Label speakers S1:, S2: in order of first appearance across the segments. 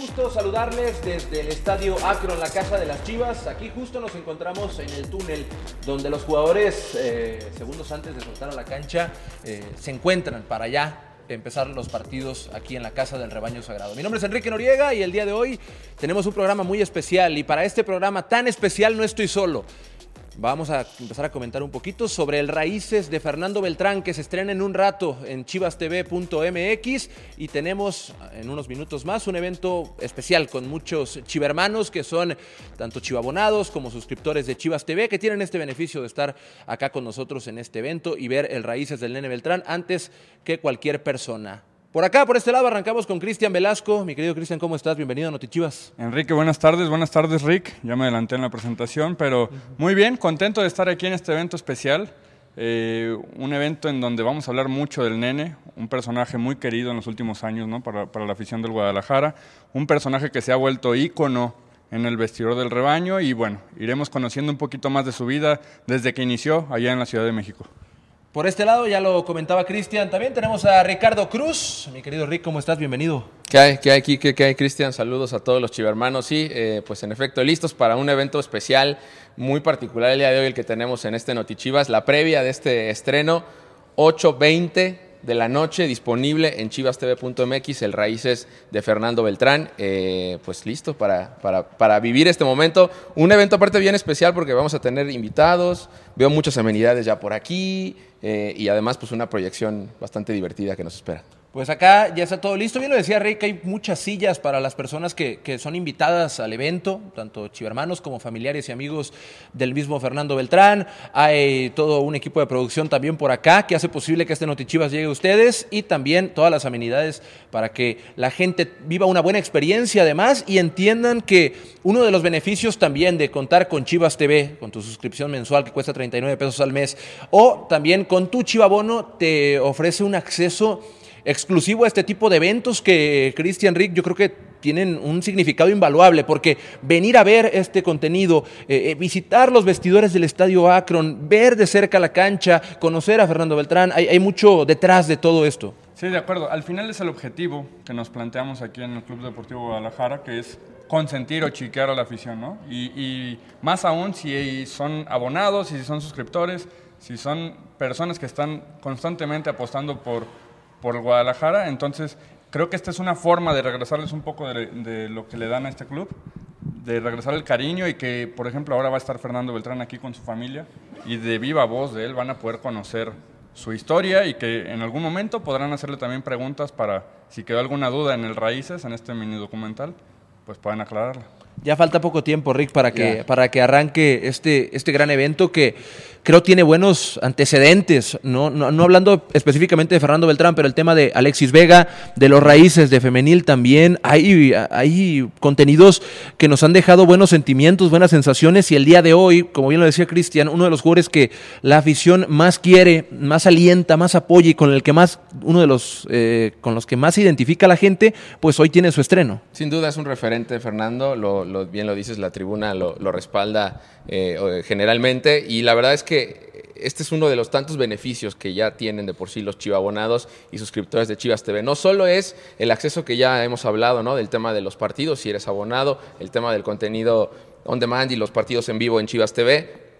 S1: gusto saludarles desde el estadio Akron, la casa de las Chivas. Aquí justo nos encontramos en el túnel donde los jugadores, eh, segundos antes de soltar a la cancha, eh, se encuentran para allá empezar los partidos aquí en la Casa del Rebaño Sagrado. Mi nombre es Enrique Noriega y el día de hoy tenemos un programa muy especial y para este programa tan especial no estoy solo. Vamos a empezar a comentar un poquito sobre el Raíces de Fernando Beltrán que se estrena en un rato en chivastv.mx y tenemos en unos minutos más un evento especial con muchos chivermanos que son tanto chivabonados como suscriptores de Chivas TV que tienen este beneficio de estar acá con nosotros en este evento y ver el Raíces del Nene Beltrán antes que cualquier persona. Por acá, por este lado, arrancamos con Cristian Velasco. Mi querido Cristian, ¿cómo estás? Bienvenido a Notichivas.
S2: Enrique, buenas tardes. Buenas tardes, Rick. Ya me adelanté en la presentación, pero muy bien, contento de estar aquí en este evento especial. Eh, un evento en donde vamos a hablar mucho del nene, un personaje muy querido en los últimos años ¿no? para, para la afición del Guadalajara, un personaje que se ha vuelto ícono en el vestidor del rebaño y bueno, iremos conociendo un poquito más de su vida desde que inició allá en la Ciudad de México.
S1: Por este lado, ya lo comentaba Cristian, también tenemos a Ricardo Cruz. Mi querido Rick, ¿cómo estás? Bienvenido.
S3: ¿Qué hay, qué hay, ¿Qué, hay, Cristian? Saludos a todos los chivermanos. Sí, eh, pues en efecto, listos para un evento especial, muy particular el día de hoy, el que tenemos en este Notichivas, la previa de este estreno, 8.20 de la noche, disponible en chivastv.mx, el Raíces de Fernando Beltrán. Eh, pues listo para, para, para, vivir este momento. Un evento aparte bien especial porque vamos a tener invitados, veo muchas amenidades ya por aquí eh, y además pues una proyección bastante divertida que nos espera.
S1: Pues acá ya está todo listo. Bien lo decía Rick, hay muchas sillas para las personas que, que, son invitadas al evento, tanto chivermanos como familiares y amigos del mismo Fernando Beltrán. Hay todo un equipo de producción también por acá que hace posible que este Notichivas llegue a ustedes y también todas las amenidades para que la gente viva una buena experiencia además y entiendan que uno de los beneficios también de contar con Chivas TV, con tu suscripción mensual que cuesta 39 pesos al mes, o también con tu Chivabono te ofrece un acceso exclusivo a este tipo de eventos que Christian Rick yo creo que tienen un significado invaluable, porque venir a ver este contenido, eh, eh, visitar los vestidores del Estadio Akron, ver de cerca la cancha, conocer a Fernando Beltrán, hay, mucho detrás de todo esto.
S2: Sí, de acuerdo. Al final es el objetivo que nos planteamos aquí en el Club Deportivo Guadalajara, que es consentir o chiquear a la afición, ¿no? Y, y más aún si son abonados, si son suscriptores, si son personas que están constantemente apostando por por Guadalajara. Entonces, creo que esta es una forma de regresarles un poco de, de, lo que le dan a este club, de regresar el cariño y que, por ejemplo, ahora va a estar Fernando Beltrán aquí con su familia y de viva voz de él van a poder conocer su historia y que en algún momento podrán hacerle también preguntas para, si quedó alguna duda en el Raíces, en este mini documental, pues puedan aclararla.
S1: Ya falta poco tiempo, Rick, para que, yeah. para que arranque este, este gran evento que creo tiene buenos antecedentes, ¿no? No, no, hablando específicamente de Fernando Beltrán, pero el tema de Alexis Vega, de los raíces de femenil también, hay, hay contenidos que nos han dejado buenos sentimientos, buenas sensaciones y el día de hoy, como bien lo decía Cristian, uno de los jugadores que la afición más quiere, más alienta, más apoya y con el que más, uno de los eh, con los que más se identifica la gente, pues hoy tiene su estreno.
S3: Sin duda es un referente, Fernando, lo, lo bien lo dices, la tribuna lo, respalda eh, generalmente y la verdad es que este es uno de los tantos beneficios que ya tienen de por sí los chivabonados y suscriptores de Chivas TV. No solo es el acceso que ya hemos hablado, ¿no? Del tema de los partidos, si eres abonado, el tema del contenido on demand y los partidos en vivo en Chivas TV.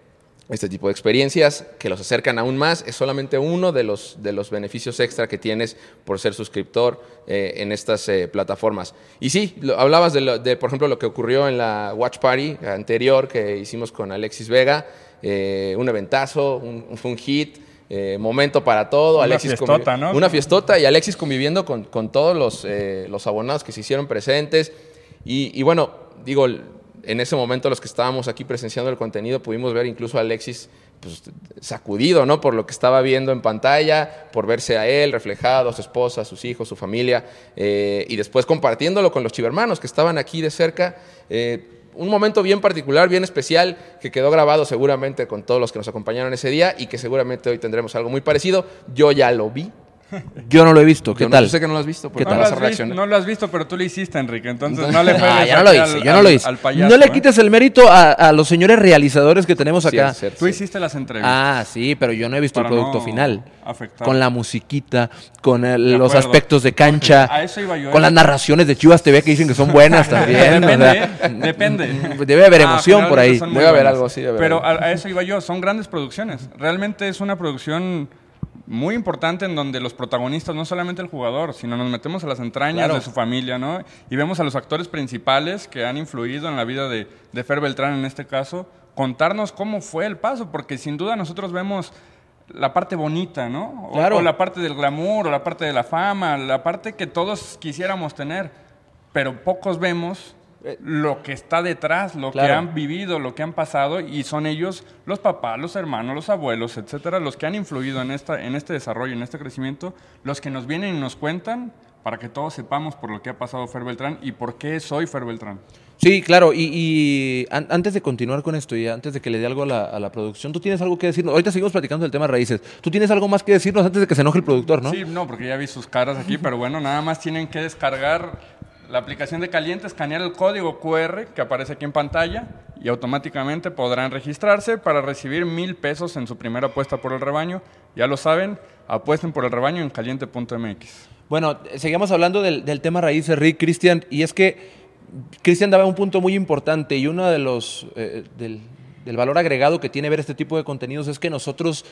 S3: Este tipo de experiencias que los acercan aún más es solamente uno de los, de los beneficios extra que tienes por ser suscriptor eh, en estas eh, plataformas. Y sí, lo, hablabas de, lo, de, por ejemplo, lo que ocurrió en la Watch Party anterior que hicimos con Alexis Vega. Eh, un eventazo, un, fue un hit, eh, momento para todo.
S2: Una
S3: Alexis
S2: fiestota, ¿no?
S3: Una fiestota y Alexis conviviendo con, con todos los, eh, los, abonados que se hicieron presentes. Y, y, bueno, digo, en ese momento los que estábamos aquí presenciando el contenido pudimos ver incluso a Alexis pues, sacudido, ¿no? Por lo que estaba viendo en pantalla, por verse a él reflejado, a su esposa, sus hijos, su familia, eh, y después compartiéndolo con los chivermanos que estaban aquí de cerca. Eh, un momento bien particular, bien especial, que quedó grabado seguramente con todos los que nos acompañaron ese día y que seguramente hoy tendremos algo muy parecido. Yo ya lo vi,
S1: Yo no lo he visto. ¿Qué
S3: Yo no-
S1: tal?
S3: yo sé que no lo has visto,
S1: ¿Qué tal?
S2: No
S3: vas
S2: lo, has visto, no lo has visto, pero tú lo hiciste, Enrique. Entonces no le
S1: Ah, yo no lo hice,
S2: al-
S1: yo no lo hice.
S2: al payaso,
S1: no le
S2: ¿eh?
S1: quites el mérito a, a los señores realizadores que tenemos acá.
S3: Cierto,
S2: Tú hiciste las entrevistas.
S1: Ah, sí, pero yo no he visto
S2: Para
S1: el producto
S2: no
S1: final.
S2: afectar.
S1: Con la musiquita, con el- los
S2: acuerdo.
S1: aspectos de cancha,
S2: A eso iba yo,
S1: con
S2: ¿eh?
S1: las narraciones de Chivas TV que dicen que son buenas también. o
S2: Depende,
S1: sea.
S2: Depende.
S1: Debe haber
S2: Ah,
S1: emoción por ahí.
S3: Debe haber algo, sí, debe haber
S2: Pero a eso iba yo. Son grandes producciones. Realmente es una producción muy importante en donde los protagonistas, no solamente el jugador, sino nos metemos a las entrañas
S1: Claro.
S2: de su familia, ¿no? Y vemos a los actores principales que han influido en la vida de, de Fer Beltrán en este caso, contarnos cómo fue el paso, porque sin duda nosotros vemos la parte bonita, ¿no? O,
S1: Claro.
S2: o la parte del glamour, o la parte de la fama, la parte que todos quisiéramos tener, pero pocos vemos lo que está detrás, lo que han vivido, lo que han pasado, y son ellos, los papás, los hermanos, los abuelos, etcétera, los que han influido en, esta, en este desarrollo, en este crecimiento, los que nos vienen y nos cuentan para que todos sepamos por lo que ha pasado Fer Beltrán y por qué soy Fer Beltrán.
S1: Sí, claro, y, y an- antes de continuar con esto y antes de que le dé algo a la, a la producción, tú tienes algo que decirnos. Ahorita seguimos platicando del tema raíces. Tú tienes algo más que decirnos antes de que se enoje el productor, ¿no?
S2: Sí, no, porque ya vi sus caras aquí, pero bueno, nada más tienen que descargar la aplicación de Caliente, escanear el código QR que aparece aquí en pantalla y automáticamente podrán registrarse para recibir mil pesos en su primera apuesta por el rebaño. Ya lo saben, apuesten por el rebaño en caliente.mx.
S1: Bueno, seguimos hablando del, tema raíces, Rick, Cristian, y es que Cristian daba un punto muy importante y uno de los eh, del valor agregado que tiene ver este tipo de contenidos es que nosotros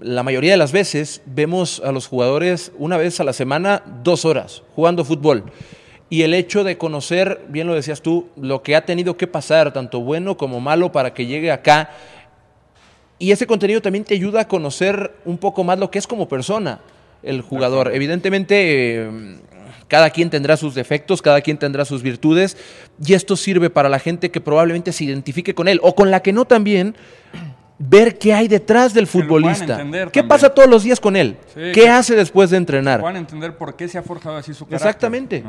S1: la mayoría de las veces vemos a los jugadores una vez a la semana, dos horas, jugando fútbol. Y el hecho de conocer, bien lo decías tú, lo que ha tenido que pasar, tanto bueno como malo, para que llegue acá. Y ese contenido también te ayuda a conocer un poco más lo que es como persona el jugador. Evidentemente, eh, cada quien tendrá sus defectos, cada quien tendrá sus virtudes, y esto sirve para la gente que probablemente se identifique con él, o con la que no también, ver qué hay detrás del futbolista. ¿Qué pasa todos los días con él?
S2: Sí,
S1: ¿Qué hace después de entrenar?
S2: Puedan entender por qué se ha forjado así su carácter.
S1: Exactamente.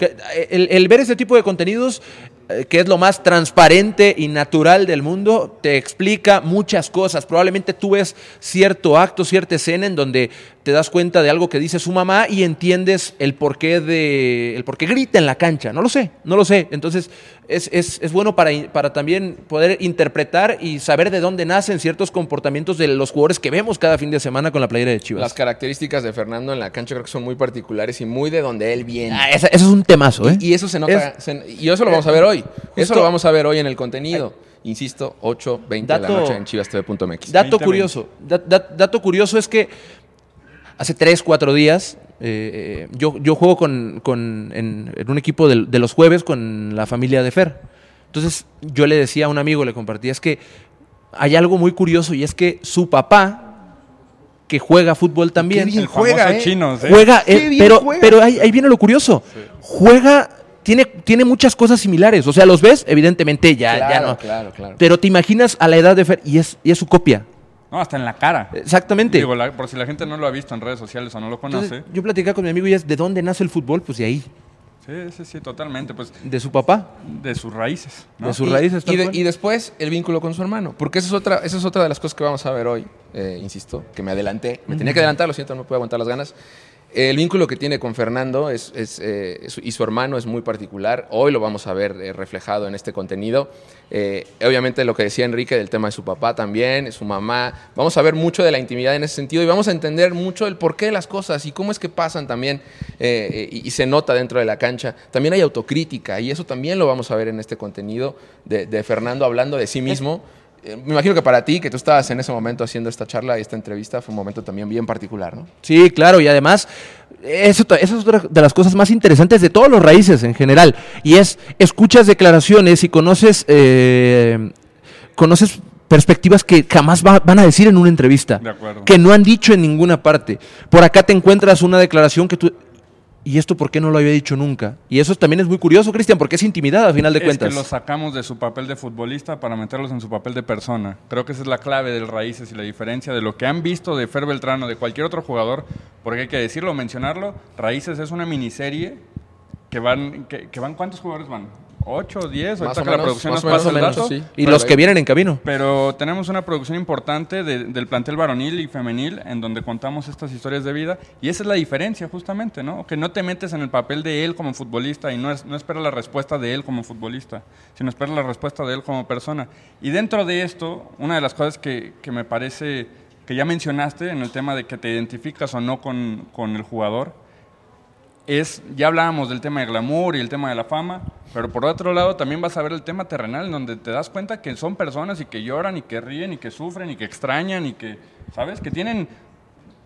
S1: eh, El, el ver ese tipo de contenidos, eh, que es lo más transparente y natural del mundo, te explica muchas cosas. Probablemente tú ves cierto acto, cierta escena en donde te das cuenta de algo que dice su mamá y entiendes el porqué de el por qué grita en la cancha. No lo sé, no lo sé. Entonces es, es- es bueno para, para también poder interpretar y saber de dónde nacen ciertos comportamientos de los jugadores que vemos cada fin de semana con la playera de Chivas.
S3: Las características de Fernando en la cancha creo que son muy particulares y muy de donde él viene.
S1: Ah, esa- eso es un temazo, ¿eh?
S3: Y eso se nota,
S1: Es-
S3: se- y eso lo vamos a ver hoy. Eso lo vamos a ver hoy en el contenido. Insisto, 8, 20 de la noche en chivastv.mx.
S1: Dato
S2: 20,
S1: curioso, da- da- dato curioso es que hace 3, 4 días eh, eh, yo, yo juego con, con- en, en un equipo del- de, los jueves con la familia de Fer. Entonces yo le decía a un amigo, le compartía, es que hay algo muy curioso y es que su papá, que juega fútbol también,
S3: bien
S2: El
S3: juega, ¿eh?
S2: chinos, ¿eh?
S1: juega,
S3: Qué
S1: eh,
S3: bien
S1: pero,
S3: juega.
S1: pero ahí, ahí viene lo curioso, juega, tiene, tiene muchas cosas similares, o sea, los ves, evidentemente ya, ya no,
S3: claro, claro.
S1: pero te imaginas a la edad de Fer y es, y es su copia.
S2: No, hasta en la cara.
S1: Exactamente.
S2: Digo, la- por si la gente no lo ha visto en redes sociales o no lo conoce.
S1: Entonces, yo platicaba con mi amigo y es de dónde nace el fútbol, pues de ahí,
S2: Sí, sí, sí, totalmente. Pues
S1: de su papá,
S2: de sus raíces. ¿no?
S1: de sus
S3: Y-
S1: raíces.
S3: Y, de- y después el vínculo con su hermano. Porque esa es otra, esa es otra de las cosas que vamos a ver hoy. eh, insisto, que me adelanté. Me tenía que adelantar, lo siento, no me puedo aguantar las ganas. El vínculo que tiene con Fernando es, es, eh, y su hermano es muy particular. Hoy lo vamos a ver eh, reflejado en este contenido. Eh, obviamente lo que decía Enrique del tema de su papá también, su mamá. Vamos a ver mucho de la intimidad en ese sentido y vamos a entender mucho el porqué de las cosas y cómo es que pasan también eh, eh, y, y se nota dentro de la cancha. También hay autocrítica y eso también lo vamos a ver en este contenido de, de Fernando hablando de sí mismo. Eh, me imagino que para ti, que tú estabas en ese momento haciendo esta charla y esta entrevista, fue un momento también bien particular, ¿no?
S1: Sí, claro, y además, eso, es otra de las cosas más interesantes de todos los raíces en general, y es, escuchas declaraciones y conoces, eh, conoces perspectivas que jamás va- van a decir en una entrevista,
S2: De acuerdo.
S1: que no han dicho en ninguna parte. Por acá te encuentras una declaración que tú... ¿Y esto por qué no lo había dicho nunca? Y eso también es muy curioso, Cristian, porque es intimidad a final de
S2: es
S1: cuentas.
S2: que los sacamos de su papel de futbolista para meterlos en su papel de persona. Creo que esa es la clave del Raíces y la diferencia de lo que han visto de Fer Beltrán o de cualquier otro jugador, porque hay que decirlo, mencionarlo. Raíces es una miniserie que van, que, que van ¿cuántos jugadores van? 8 o 10,
S3: Más
S2: ahorita
S3: o
S2: que la producción nos pasa el dato.
S3: sí.
S1: Y los que vienen en camino.
S2: Pero tenemos una producción importante de- del plantel varonil y femenil en donde contamos estas historias de vida y esa es la diferencia justamente, ¿no? Que no te metes en el papel de él como futbolista y no, es, no esperas la respuesta de él como futbolista, sino esperas la respuesta de él como persona. Y dentro de esto, una de las cosas que, que me parece que ya mencionaste en el tema de que te identificas o no con, con el jugador, es, ya hablábamos del tema de glamour y el tema de la fama, pero por otro lado también vas a ver el tema terrenal, en donde te das cuenta que son personas y que lloran y que ríen y que sufren y que extrañan y que, ¿sabes? Que tienen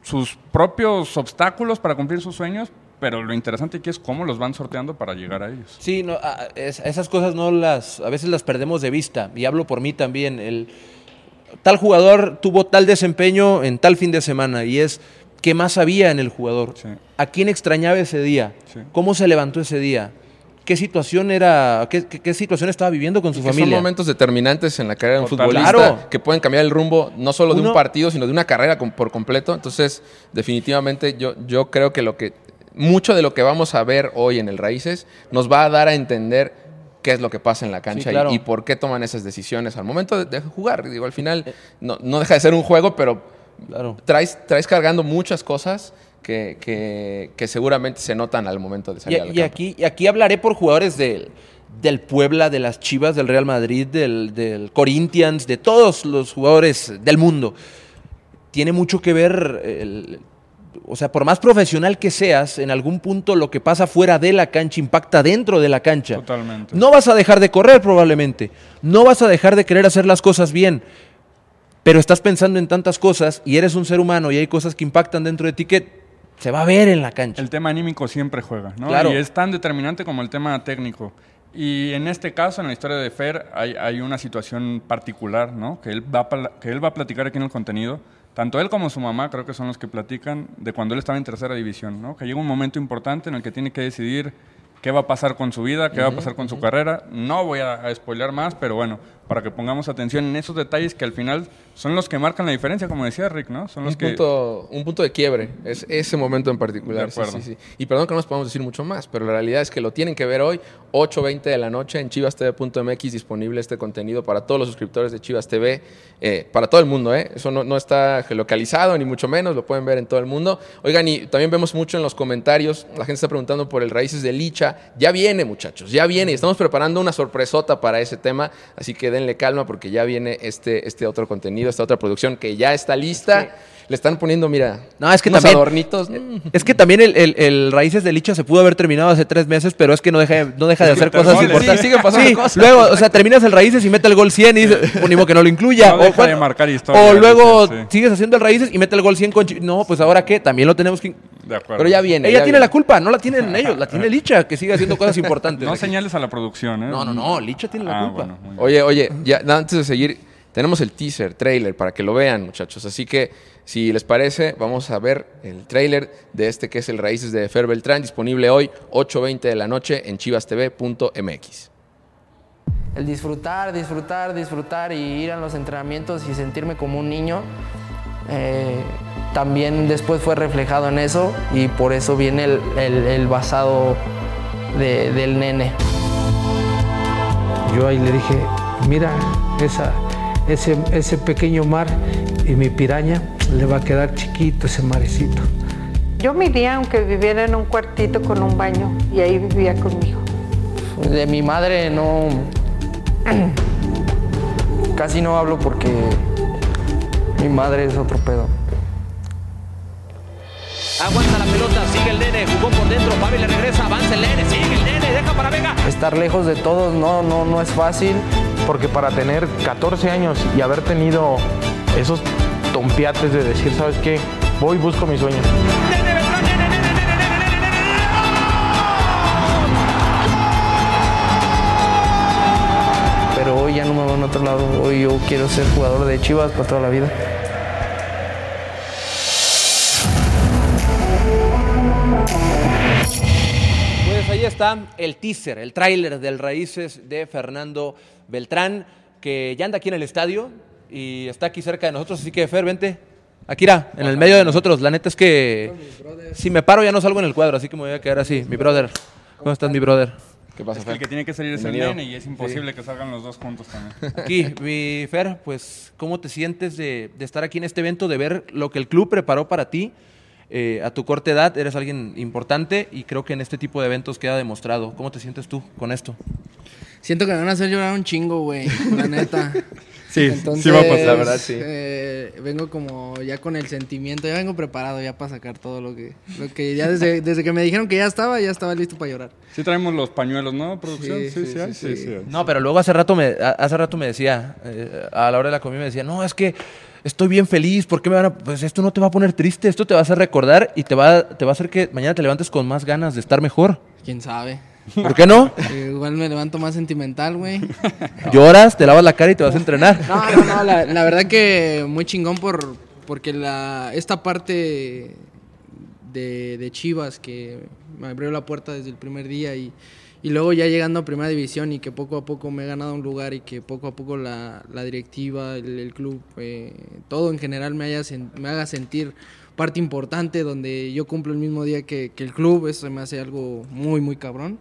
S2: sus propios obstáculos para cumplir sus sueños, pero lo interesante aquí es cómo los van sorteando para llegar a ellos.
S1: Sí, no, esas cosas no las, a veces las perdemos de vista. Y hablo por mí también. El, tal jugador tuvo tal desempeño en tal fin de semana y es qué más había en el jugador.
S2: Sí.
S1: ¿A quién extrañaba ese día?
S2: Sí.
S1: ¿Cómo se levantó ese día? ¿Qué situación era, qué, qué- qué situación estaba viviendo con su
S3: Que son
S1: familia?
S3: momentos determinantes en la carrera de un futbolista
S1: Claro.
S3: que pueden cambiar el rumbo no solo de un partido, sino de una carrera por completo. Entonces, definitivamente yo, yo creo que lo que mucho de lo que vamos a ver hoy en el Raíces nos va a dar a entender qué es lo que pasa en la cancha y-
S1: claro.
S3: y, por qué toman esas decisiones al momento de, de jugar. Digo, al final no, no deja de ser un juego, pero
S1: Claro.
S3: traes, traes cargando muchas cosas que, que- que seguramente se notan al momento de
S1: Y,
S3: salir al
S1: y
S3: campo.
S1: aquí, y aquí hablaré por jugadores del, del Puebla, de las Chivas, del Real Madrid, del, del Corinthians, de todos los jugadores del mundo. Tiene mucho que ver, el- o sea, por más profesional que seas, en algún punto lo que pasa fuera de la cancha impacta dentro de la cancha.
S2: Totalmente.
S1: No vas a dejar de correr probablemente, no vas a dejar de querer hacer las cosas bien, pero estás pensando en tantas cosas y eres un ser humano y hay cosas que impactan dentro de ti que se va a ver en la cancha.
S2: El tema anímico siempre juega, ¿no?
S1: Claro.
S2: Y es tan determinante como el tema técnico. Y en este caso, en la historia de Fer, hay, hay una situación particular, ¿no? Que él, va a, pla- que él va a platicar aquí en el contenido. Tanto él como su mamá creo que son los que platican de cuando él estaba en tercera división, ¿no? Que llega un momento importante en el que tiene que decidir qué va a pasar con su vida, qué va a pasar con su carrera. No voy a, a spoilear más, pero bueno, para que pongamos atención en esos detalles que al final son los que marcan la diferencia, como decía Rick, ¿no? Son los
S3: un,
S2: que...
S3: punto, un punto de quiebre, es ese momento en particular.
S2: De
S3: sí, sí, sí. Y perdón que no nos podemos decir mucho más, pero la realidad es que lo tienen que ver hoy, 8.20 de la noche en chivastv.mx, disponible este contenido para todos los suscriptores de Chivas TV, eh, para todo el mundo, ¿eh? Eso no, no está geolocalizado, ni mucho menos, lo pueden ver en todo el mundo. Oigan, y también vemos mucho en los comentarios, la gente está preguntando por el Raíces de Licha. Ya viene, muchachos, ya viene, y estamos preparando una sorpresota para ese tema, así que denle calma porque ya viene este, este otro contenido, esta otra producción que ya está lista. Le están poniendo, mira,
S1: No, es que
S3: unos
S1: también-
S3: adornitos. mm.
S1: Es que también el, el- el Raíces de Licha se pudo haber terminado hace tres meses, pero es que no deja, no deja de hacer cosas
S2: goles.
S1: importantes.
S3: Sí, siguen pasando
S1: Sí,
S3: cosas.
S1: Luego, o sea, terminas el Raíces y mete el gol 100 y dices, "Pues ni modo que no lo incluya.
S2: No
S1: o,
S2: deja de
S1: bueno,
S2: marcar historia,
S1: o luego
S2: sí.
S1: sigues haciendo el Raíces y mete el gol 100 con... No, pues ahora qué, también lo tenemos que...
S2: De acuerdo.
S3: Pero ya viene.
S1: Ella
S3: ya
S1: tiene
S3: viene.
S1: la culpa, no la tienen ellos, la tiene Licha, que sigue haciendo cosas importantes.
S2: No
S1: aquí.
S2: señales a la producción, ¿eh?
S1: No, no, no, Licha tiene la
S2: Ah,
S1: culpa.
S2: bueno.
S3: Oye, oye, ya antes de seguir, tenemos el teaser, trailer, para que lo vean, muchachos. Así que, si les parece, vamos a ver el trailer de este que es el Raíces de Fer Beltrán, disponible hoy, 8.20 de la noche en chivastv.mx.
S4: El disfrutar, disfrutar, disfrutar y ir a los entrenamientos y sentirme como un niño, eh, también después fue reflejado en eso y por eso viene el, el- el basado de- del nene.
S5: Yo ahí le dije, mira, esa, ese, ese pequeño mar y mi piraña le va a quedar chiquito ese marecito.
S6: Yo mi día, aunque viviera en un cuartito con un baño, y ahí vivía conmigo.
S4: De mi madre no... Casi no hablo porque mi madre es otro pedo.
S7: Aguanta la pelota, sigue el nene, jugó por dentro, Pavel le regresa, avanza el nene, sigue el nene, deja para Vega.
S4: Estar lejos de todos no, no, no es fácil.
S8: Porque para tener 14 años y haber tenido esos tompiates de decir, ¿sabes qué? Voy y busco mi sueño.
S4: Pero hoy ya no me veo en otro lado. Hoy yo quiero ser jugador de Chivas para toda la vida.
S1: Está el teaser, el tráiler del Raíces de Fernando Beltrán, que ya anda aquí en el estadio y está aquí cerca de nosotros, así que Fer, vente. Akira, en el medio de nosotros. La neta es que si me paro ya no salgo en el cuadro, así que me voy a quedar así. Mi brother. ¿Cómo estás, mi brother?
S3: ¿Qué pasa,
S2: Es que el
S3: Fer?
S2: que tiene que salir es el nene y es imposible que salgan los dos juntos también.
S1: Aquí, mi Fer, pues, ¿cómo te sientes de, de estar aquí en este evento, de ver lo que el club preparó para ti? Eh, a tu corta edad eres alguien importante y creo que en este tipo de eventos queda demostrado. ¿Cómo te sientes tú con esto?
S4: Siento que me van a hacer llorar un chingo, güey, la neta.
S2: Sí,
S4: Entonces,
S2: sí va a pasar.
S3: La verdad, sí.
S4: eh, vengo como ya con el sentimiento, ya vengo preparado ya para sacar todo lo que, lo que ya desde, desde que me dijeron que ya estaba, ya estaba listo para llorar.
S2: Sí traemos los pañuelos, ¿no, producción?
S4: Sí,
S2: Sí,
S4: sí,
S2: sí, hay,
S4: sí,
S2: sí,
S4: sí.
S2: sí hay.
S1: No, pero luego hace rato me, hace rato me decía, eh, a la hora de la comida me decía, no, es que estoy bien feliz, ¿por qué me van a...? Pues esto no te va a poner triste, esto te va a hacer recordar y te va, te va a hacer que mañana te levantes con más ganas de estar mejor.
S4: ¿Quién sabe?
S1: ¿Por qué no?
S4: Eh, igual me levanto más sentimental, güey.
S1: Lloras, te lavas la cara y te vas a entrenar.
S4: No, no, no, la, la verdad que muy chingón por, porque la, esta parte de, de Chivas que me abrió la puerta desde el primer día y, y luego ya llegando a Primera División y que poco a poco me he ganado un lugar y que poco a poco la, la directiva, el, club, eh, todo en general me, haya, me haga sentir parte importante donde yo cumplo el mismo día que, que el club, eso me hace algo muy, muy cabrón.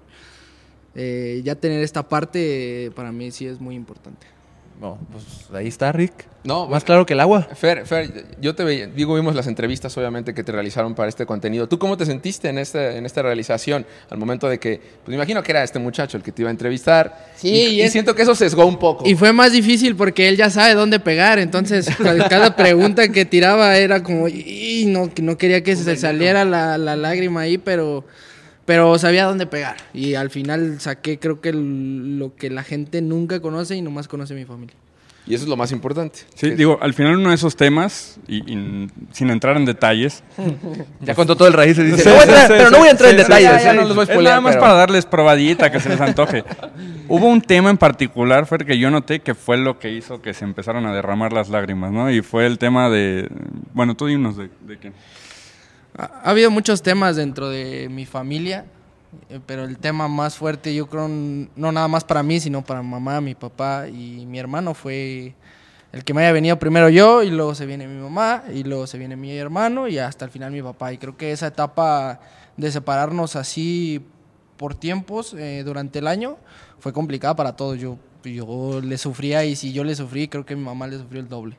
S4: Eh, ya tener esta parte eh, para mí sí es muy importante.
S1: No, pues ahí está, Rick.
S3: No,
S1: Más claro que el agua.
S3: Fer, Fer, yo te veía, digo, vimos las entrevistas obviamente que te realizaron para este contenido. ¿Tú cómo te sentiste en, este, en esta realización al momento de que, pues me imagino que era este muchacho el que te iba a entrevistar?
S4: Sí,
S3: y,
S4: y
S3: siento que eso sesgó un poco.
S4: Y fue más difícil porque él ya sabe dónde pegar, entonces ca- cada pregunta que tiraba era como, y no, que no quería que se saliera la, la lágrima ahí, pero, pero sabía dónde pegar. Y al final saqué creo que el- lo que la gente nunca conoce y nomás conoce mi familia.
S3: Y eso es lo más importante.
S2: Sí, digo, al final uno de esos temas, y, y sin entrar en detalles,
S1: Ya contó todo el raíz y dice,
S2: Sí,
S1: "No voy a
S2: sí,
S1: entrar-
S2: sí,
S1: pero no voy a entrar
S2: sí,
S1: en
S2: sí,
S1: detalles.
S3: ya, ya
S1: ¿eh?".
S3: no los voy a
S2: es
S3: spoilear,
S2: nada más
S3: pero-
S2: para darles probadita que se les antoje. Hubo un tema en particular, Fer, que yo noté que fue lo que hizo que se empezaron a derramar las lágrimas, ¿no? Y fue el tema de... Bueno, tú dinos de, de quién.
S4: Ha, ha habido muchos temas dentro de mi familia, eh, pero el tema más fuerte yo creo, no nada más para mí, sino para mamá, mi papá y mi hermano fue el que me haya venido primero yo y luego se viene mi mamá y luego se viene mi hermano y hasta el final mi papá. Y creo que esa etapa de separarnos así por tiempos eh, durante el año fue complicada para todos. Yo, yo le sufría y si yo le sufrí, creo que mi mamá le sufrió el doble.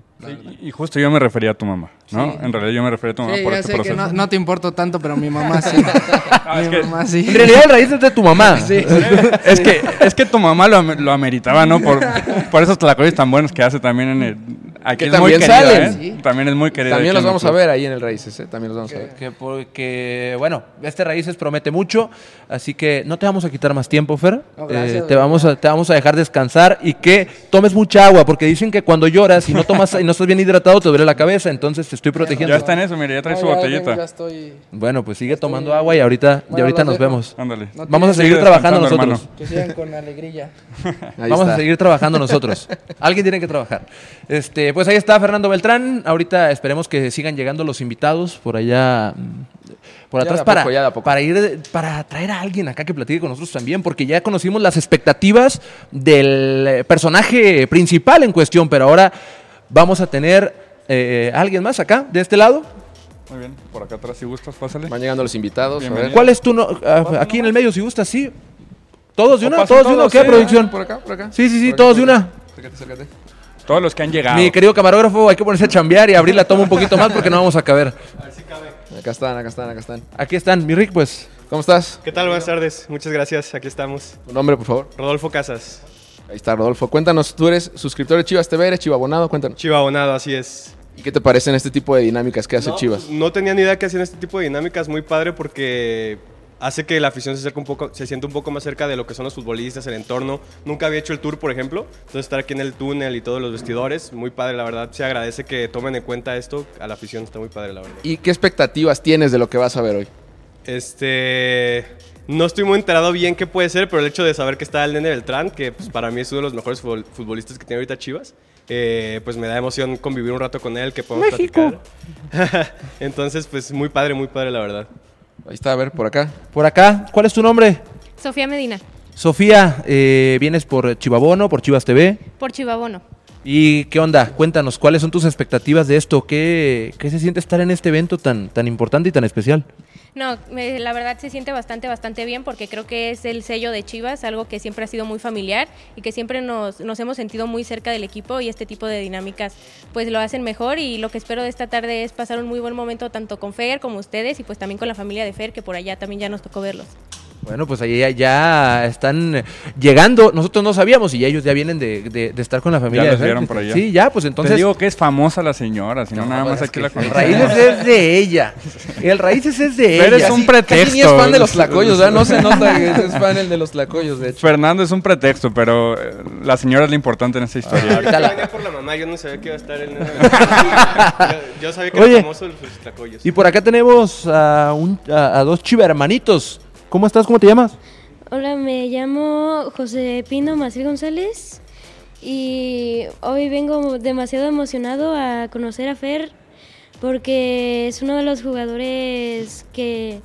S2: Y, justo yo me refería a tu mamá, ¿no?
S4: Sí.
S2: En realidad yo me refería a tu mamá
S4: Sí,
S2: por
S4: ya
S2: este
S4: sé que
S2: proceso.
S4: no, no te importo tanto, pero mi mamá sí.
S2: Ah, es
S4: mi
S2: que-
S4: mamá sí.
S1: En realidad el raíz es de tu mamá.
S2: Es que, es que tu mamá lo, lo ameritaba, ¿no? Por, por esos tlacoyos tan buenos que hace también en el... Aquí
S3: Que
S2: es muy
S3: también
S2: querido,
S3: salen.
S2: ¿eh?
S4: Sí.
S2: También es muy querido.
S3: También los vamos a ver ahí en el Raíces, ¿eh? También los vamos a ver.
S1: Que porque, bueno, este Raíces promete mucho, así que no te vamos a quitar más tiempo, Fer.
S4: No, gracias,
S1: Eh, te, vamos a, te vamos a dejar descansar y que tomes mucha agua, porque dicen que cuando lloras y no tomas y no estás bien hidratado te duele la cabeza, entonces te estoy protegiendo.
S2: Ya está en eso, mira, ya trae
S4: No,
S2: su
S4: ya
S2: botellita.
S4: vengo, ya estoy...
S1: Bueno, pues sigue tomando agua y ahorita, y ahorita nos
S4: dejo.
S1: vemos.
S2: Ándale.
S4: No
S1: Vamos a seguir trabajando nosotros.
S4: Que sigan con alegrilla.
S3: Ahí
S1: Vamos
S3: está.
S1: a seguir trabajando nosotros. Alguien tiene que trabajar. Este, pues ahí está Fernando Beltrán. Ahorita esperemos que sigan llegando los invitados por allá, mm, por atrás
S3: a
S1: para,
S3: a
S1: para ir, para traer a alguien acá que platique con nosotros también, porque ya conocimos las expectativas del eh, personaje principal en cuestión, pero ahora vamos a tener eh, a alguien más acá de este lado.
S2: Muy bien, por acá atrás si gustas, pásale.
S3: Van llegando los invitados. A ver.
S1: ¿Cuál es tu no- ah, aquí en el medio si gusta sí? Todos de una, todos de una, ¿qué
S2: sí,
S1: producción?
S3: Por acá, por acá.
S1: Sí, sí, sí, todos de una.
S3: Acércate, acércate.
S2: Todos los que han llegado.
S1: Mi querido camarógrafo, hay que ponerse a chambear y abrir la toma un poquito más porque no vamos a caber.
S3: Acá están, acá están, acá están.
S1: Aquí están, mi Rick, pues.
S3: ¿Cómo estás?
S9: ¿Qué tal? Buenas tardes. Muchas gracias. Aquí estamos.
S3: Tu nombre, por favor.
S9: Rodolfo Casas.
S3: Ahí está, Rodolfo. Cuéntanos, tú eres suscriptor de Chivas TV, eres chivabonado, cuéntanos.
S9: Chiva Abonado, así es.
S3: ¿Y qué te parecen este tipo de dinámicas que hace
S9: no,
S3: Chivas?
S9: no tenía ni idea que hacían este tipo de dinámicas. Muy padre porque hace que la afición se, acerque un poco, se sienta un poco más cerca de lo que son los futbolistas, el entorno. Nunca había hecho el tour, por ejemplo. Entonces estar aquí en el túnel y todos los vestidores, muy padre, la verdad. Se agradece que tomen en cuenta esto. A la afición está muy padre, la verdad.
S3: ¿Y qué expectativas tienes de lo que vas a ver hoy?
S9: Este. No estoy muy enterado bien qué puede ser, pero el hecho de saber que está el Nene Beltrán, que pues, para mí es uno de los mejores futbol- futbolistas que tiene ahorita Chivas, eh, pues me da emoción convivir un rato con él, que podemos
S1: México.
S9: platicar. Entonces, pues muy padre, muy padre, la verdad.
S3: Ahí está, a ver, por acá.
S1: Por acá, ¿cuál es tu nombre?
S10: Sofía Medina,
S1: Sofía, eh, vienes por Chivabono, por Chivas TV.
S10: por Chivabono.
S1: ¿Y qué onda? Cuéntanos, ¿cuáles son tus expectativas de esto? ¿Qué, qué se siente estar en este evento tan, tan importante y tan especial?
S10: No, me- la verdad se siente bastante, bastante bien porque creo que es el sello de Chivas, algo que siempre ha sido muy familiar y que siempre nos, nos hemos sentido muy cerca del equipo y este tipo de dinámicas pues lo hacen mejor y lo que espero de esta tarde es pasar un muy buen momento tanto con Fer como ustedes y pues también con la familia de Fer que por allá también ya nos tocó verlos.
S1: Bueno, pues ahí ya, ya están llegando. Nosotros no sabíamos y ya ellos ya vienen de, de- de estar con la familia.
S2: Ya
S1: de
S2: los vieron por allá.
S1: Sí, ya, pues entonces.
S2: Te digo que es famosa la señora, si no, nada más aquí la
S1: que El
S2: conocemos.
S1: Raíces es de ella. El Raíces es de
S2: Pero
S1: ella.
S2: es un
S1: Sí,
S2: pretexto.
S3: Casi ni es fan de los tlacoyos, ¿verdad? No se nota que es fan el de los tlacoyos, de hecho.
S2: Fernando es un pretexto, pero eh, la señora es lo importante en esta historia.
S1: ahorita la-
S9: Venía por la mamá, yo no sabía que iba a estar él. yo, yo sabía que
S1: Oye.
S9: era famoso los tlacoyos.
S1: Y por acá tenemos a, un- a- a dos chiva hermanitos. ¿Cómo estás? ¿Cómo te llamas?
S11: Hola, me llamo José Pino Maciel González y hoy vengo demasiado emocionado a conocer a Fer porque es uno de los jugadores que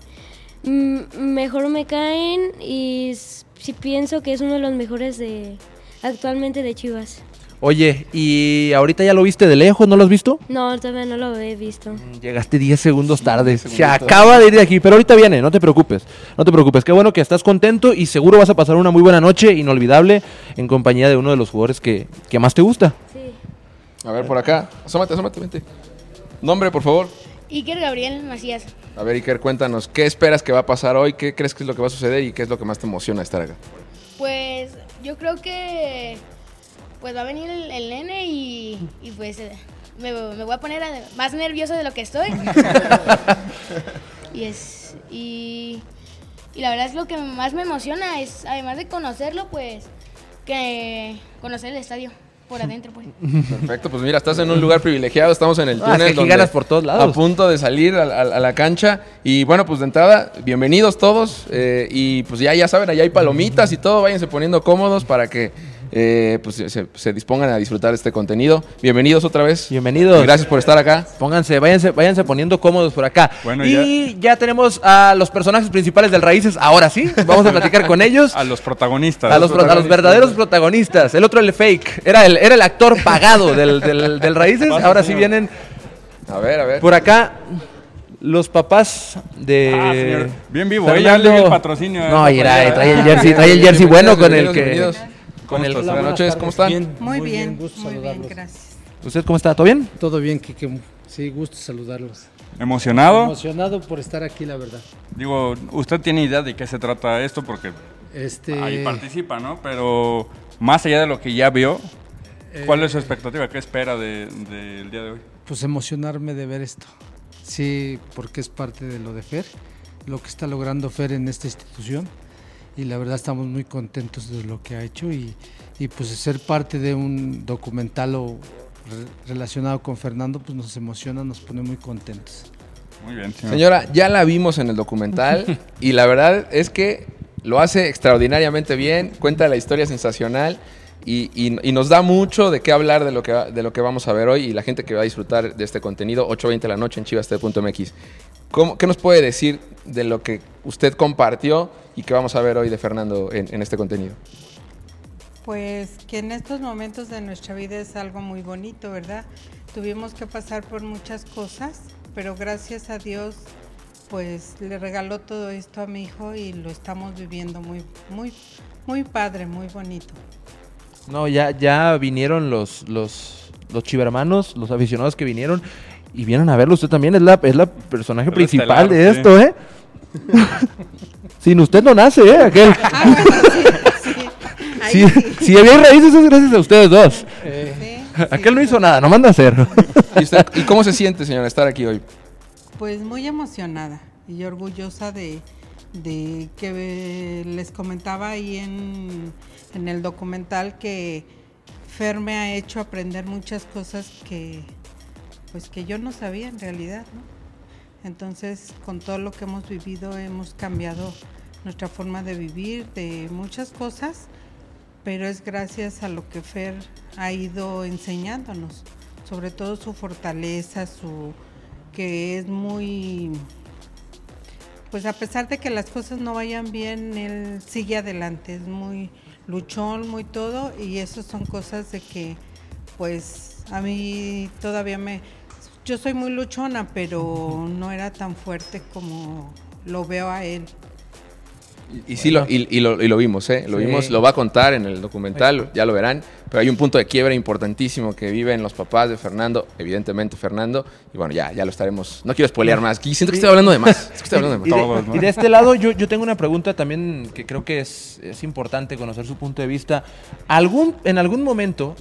S11: mejor me caen y sí pienso que es uno de los mejores de actualmente de Chivas.
S1: Oye, ¿y ahorita ya lo viste de lejos? ¿No lo has visto?
S11: No, todavía no lo he visto.
S1: Llegaste 10 segundos tarde. Se acaba de ir de aquí, pero ahorita viene, no te preocupes. No te preocupes. Qué bueno que estás contento y seguro vas a pasar una muy buena noche, inolvidable, en compañía de uno de los jugadores que, que más te gusta.
S11: Sí.
S3: A ver, por acá. Asómate, asómate, vente. Nombre, por favor.
S11: Iker Gabriel Macías.
S3: A ver, Iker, cuéntanos, ¿qué esperas que va a pasar hoy? ¿Qué crees que es lo que va a suceder y qué es lo que más te emociona estar acá?
S11: Pues yo creo que pues va a venir el, el nene y, y, pues eh, me, me voy a poner más nervioso de lo que estoy. y es y, y la verdad es lo que más me emociona es además de conocerlo pues que conocer el estadio por adentro pues.
S3: Perfecto, pues mira, estás en un lugar privilegiado, estamos en el
S1: Ah,
S3: túnel.
S1: es que aquí
S3: donde-
S1: ganas por todos lados.
S3: A punto de salir a, a- a la cancha. Y bueno, pues de entrada, bienvenidos todos. eh, y pues ya, ya saben, allá hay palomitas y todo, váyanse poniendo cómodos para que eh, pues, se, se dispongan a disfrutar de este contenido. Bienvenidos otra vez.
S1: Bienvenidos.
S3: Gracias por estar acá.
S1: Pónganse, váyanse, váyanse poniendo cómodos por acá.
S2: Bueno,
S1: y ya... tenemos a los personajes principales del Raíces. Ahora sí, vamos a platicar con ellos.
S2: A los protagonistas.
S1: A los, pro- a los verdaderos protagonistas. El otro el fake. Era el, era el actor pagado del, del- del Raíces. Ahora sí vienen
S3: A ver, a ver.
S1: por acá los papás de.
S2: Ah, señor. Bien vivo, eh, ya
S1: Fernando.
S2: el patrocinio a
S1: No,
S2: playera.
S1: trae el jersey, trae el jersey bueno con el que.
S3: bienvenidos.
S1: Con el,
S3: Buenas noches, ¿cómo están?
S5: Bien,
S6: Muy bien,
S5: gusto
S6: muy bien,
S5: saludarlos.
S6: gracias.
S1: ¿Usted cómo está? ¿Todo bien?
S5: Todo bien, Kike. Sí, gusto saludarlos.
S2: ¿Emocionado?
S5: Emocionado por estar aquí, la verdad.
S2: Digo, usted tiene idea de qué se trata esto porque
S5: Este,
S2: ahí participa, ¿no? Pero más allá de lo que ya vio, ¿cuál es su expectativa? ¿Qué espera de- del día de hoy?
S5: pues emocionarme de ver esto. Sí, porque es parte de lo de Fer, lo que está logrando Fer en esta institución. Y la verdad estamos muy contentos de lo que ha hecho y, y pues ser parte de un documental o re- relacionado con Fernando, pues nos emociona, nos pone muy contentos.
S2: Muy bien, señor.
S3: Señora, ya la vimos en el documental y la verdad es que lo hace extraordinariamente bien, cuenta la historia sensacional y, y- y nos da mucho de qué hablar de lo, que, va- de lo que vamos a ver hoy y la gente que va a disfrutar de este contenido, 8.20 de la noche en chivas.mx. ¿Cómo- ¿Qué nos puede decir de lo que usted compartió y que vamos a ver hoy de Fernando en, en este contenido?
S6: Pues que en estos momentos de nuestra vida es algo muy bonito, ¿verdad? Tuvimos que pasar por muchas cosas, pero gracias a Dios, pues le regaló todo esto a mi hijo y lo estamos viviendo muy, muy, muy padre, muy bonito.
S1: No, ya, ya vinieron los, los, los chivermanos, los aficionados que vinieron y vienen a verlo. Usted también es la, es la personaje
S2: Es
S1: principal
S2: estelar,
S1: de
S2: sí.
S1: esto, ¿eh? Sin usted no nace, ¿eh? Aquel.
S6: Ah, bueno, sí, sí. Ahí
S1: Si,
S6: sí.
S1: si había raíces es gracias a ustedes dos.
S6: Sí,
S1: Aquel no
S6: sí,
S1: hizo nada, no manda a hacer.
S3: ¿Y, usted- y cómo se siente, señora, estar aquí hoy?
S6: Pues muy emocionada y orgullosa de, de que les comentaba ahí en, en el documental que Fer me ha hecho aprender muchas cosas que pues que yo no sabía en realidad, ¿no? Entonces, con todo lo que hemos vivido hemos cambiado nuestra forma de vivir, de muchas cosas, pero es gracias a lo que Fer ha ido enseñándonos, sobre todo su fortaleza, su que es muy pues a pesar de que las cosas no vayan bien, él sigue adelante, es muy luchón, muy todo y eso son cosas de que pues a mí todavía me... Yo soy muy luchona, pero no era tan fuerte como lo veo a él.
S3: Y, sí, lo, y, y lo, y lo vimos, ¿eh? Lo
S1: Sí.
S3: vimos, lo va a contar en el documental, ya lo verán. Pero hay un punto de quiebre importantísimo que viven los papás de Fernando, evidentemente Fernando. Y bueno, ya, ya lo estaremos. No quiero spoilear más. Siento que estoy hablando de más. Siento que estoy hablando de
S1: Y
S3: más.
S1: de,
S2: Todos, ¿no?
S1: y de este lado, yo, yo tengo una pregunta también que creo que es, es importante conocer su punto de vista. ¿Algún, en algún momento,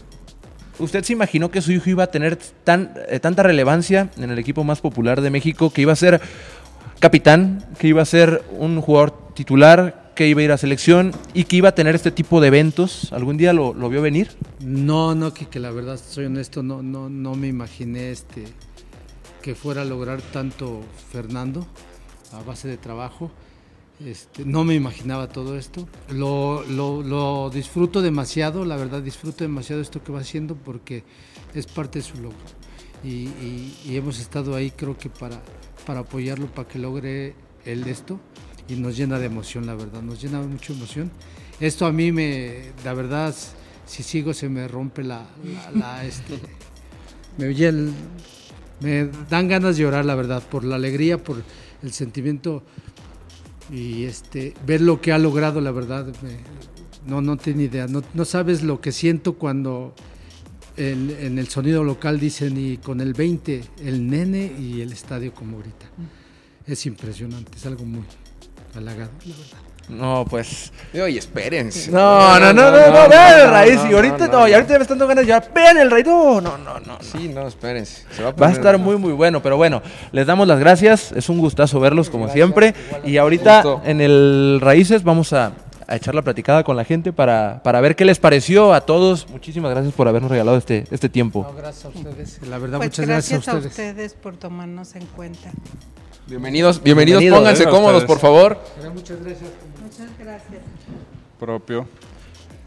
S1: usted se imaginó que su hijo iba a tener tan, eh, tanta relevancia en el equipo más popular de México, que iba a ser capitán, que iba a ser un jugador titular, que iba a ir a selección y que iba a tener este tipo de eventos? ¿Algún día lo, vio venir?
S5: No, no, que la verdad, soy honesto, no, no, no me imaginé este que fuera a lograr tanto Fernando a base de trabajo. Este, no me imaginaba todo esto. Lo, lo- lo disfruto demasiado, la verdad disfruto demasiado esto que va haciendo porque es parte de su logro. Y, y- y hemos estado ahí creo que para, para apoyarlo, para que logre él esto. Y nos llena de emoción, la verdad, nos llena de mucha emoción. Esto a mí me, la verdad, si sigo se me rompe la, la- la, este, me, me dan ganas de llorar, la verdad, por la alegría, por el sentimiento y este ver lo que ha logrado, la verdad, me- no, no tiene idea, no, no sabes lo que siento cuando el- en el sonido local dicen y con el 20, el nene y el estadio como ahorita. Es impresionante, es algo muy halagado, la verdad.
S1: No, pues...
S3: Oye, espérense.
S1: No, no, no, no, no, vean el raíz. y ahorita no, y ahorita me están dando ganas de llorar. Vean el raíz. No, no, no, no.
S3: Sí, no, espérense. Se va a,
S1: Va a
S3: poner-
S1: estar muy, muy bueno. Pero bueno, les damos las gracias. Es un gustazo verlos como siempre. Y ahorita
S3: Gusto.
S1: en el Raíces vamos a, a echar la platicada con la gente para, para ver qué les pareció a todos. Muchísimas gracias por habernos regalado este, este tiempo.
S5: gracias a ustedes. La verdad,
S6: Pues
S5: muchas
S6: gracias,
S5: gracias, a ustedes.
S6: ustedes por tomarnos en cuenta.
S3: Bienvenidos, bienvenidos,
S1: Bienvenidos,
S3: pónganse
S2: a
S3: cómodos, por favor.
S5: Muchas gracias.
S6: Muchas gracias.
S2: Propio.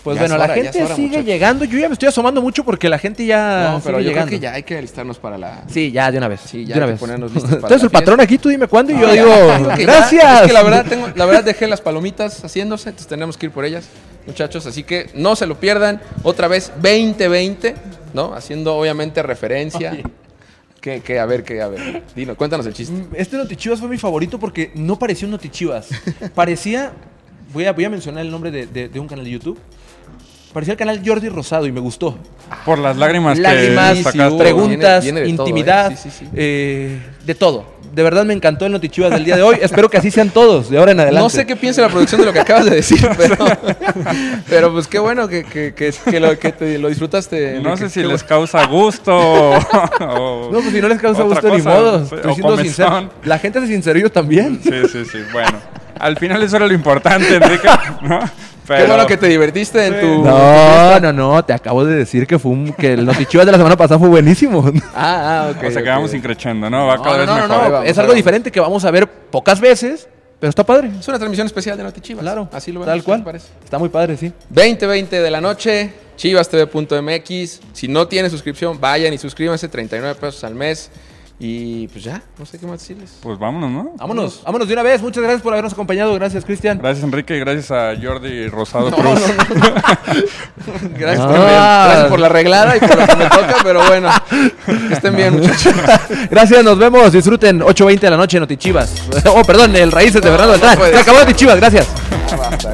S1: Pues
S3: Ya
S1: bueno, la gente
S3: hora,
S1: sigue
S3: muchachos.
S1: llegando. Yo ya me estoy asomando mucho porque la gente ya.
S3: No, pero
S1: sigue
S3: yo
S1: llegando.
S3: creo que ya hay que alistarnos para la.
S1: Sí, ya, de una vez.
S3: Sí, ya
S1: de
S3: hay
S1: una
S3: que
S1: vez.
S3: ponernos listos para
S1: Entonces
S3: la
S1: el patrón aquí, tú dime cuándo y yo
S3: ya,
S1: digo,
S3: ya.
S1: gracias.
S3: Es que la verdad, tengo, la verdad dejé las palomitas haciéndose, entonces tenemos que ir por ellas, muchachos. Así que no se lo pierdan. Otra vez 2020, ¿no? Haciendo obviamente referencia. Que, que, a ver, que, a ver. Dino, cuéntanos el chiste.
S1: Este Notichivas fue mi favorito porque no parecía un Notichivas. Parecía, voy a, voy a mencionar el nombre de, de- de un canal de YouTube. Parecía el canal Jordi Rosado y me gustó.
S2: Por las lágrimas,
S1: Lágrimas,
S2: que sacaste.
S1: preguntas,
S3: Viene- viene de todo,
S1: intimidad,
S3: ¿eh? Sí, sí, sí.
S1: eh, de todo. De verdad me encantó el Notichivas del día de hoy. Espero que así sean todos, de ahora en adelante.
S3: No sé qué piensa la producción de lo que acabas de decir, pero, pero pues qué bueno que, que, que, que lo, que te- lo disfrutaste.
S2: No sé si les causa gusto o, o-
S1: No, pues si no les causa gusto, ni modo. Estoy siendo sincero. La gente se sinceró yo también.
S2: Sí, sí, sí. Bueno, al final eso era lo importante, Enrique. ¿no?
S3: Qué
S2: Pero-
S3: bueno que te divertiste en
S2: Sí.
S3: tu.
S1: No, no, no, te acabo de decir que fue un- que el Notichivas de la semana pasada fue buenísimo.
S3: Ah, ah, ok.
S2: O sea, que vamos increchando, ¿no? Va
S1: No,
S2: cada
S1: no,
S2: vez
S1: no, no,
S2: mejor.
S1: no,
S3: vamos,
S1: es algo diferente que vamos a ver pocas veces, pero está padre.
S3: Es una transmisión especial de Notichivas.
S1: Claro,
S3: Así lo vemos.
S1: tal
S3: ¿qué
S1: cual.
S3: te parece?
S1: Está muy padre, sí.
S3: 2020 de la noche, chivastv.mx. Si no tiene suscripción, vayan y suscríbanse, 39 pesos al mes. Y pues ya, no sé qué más decirles.
S2: Pues vámonos, ¿no?
S1: Vámonos, vámonos de una vez. Muchas gracias por habernos acompañado. Gracias, Cristian.
S2: Gracias, Enrique, y gracias a Jordi Rosado
S3: No,
S2: Cruz.
S3: no, no. Gracias, por, gracias por la arreglada y por lo que me toca, pero bueno, que estén bien, muchachos.
S1: Gracias, nos vemos. Disfruten 8.20 de la noche, Notichivas. Oh, perdón, el Raíces de Fernando
S3: no
S1: Beltrán. Se acabó. Notichivas, gracias.
S3: Basta.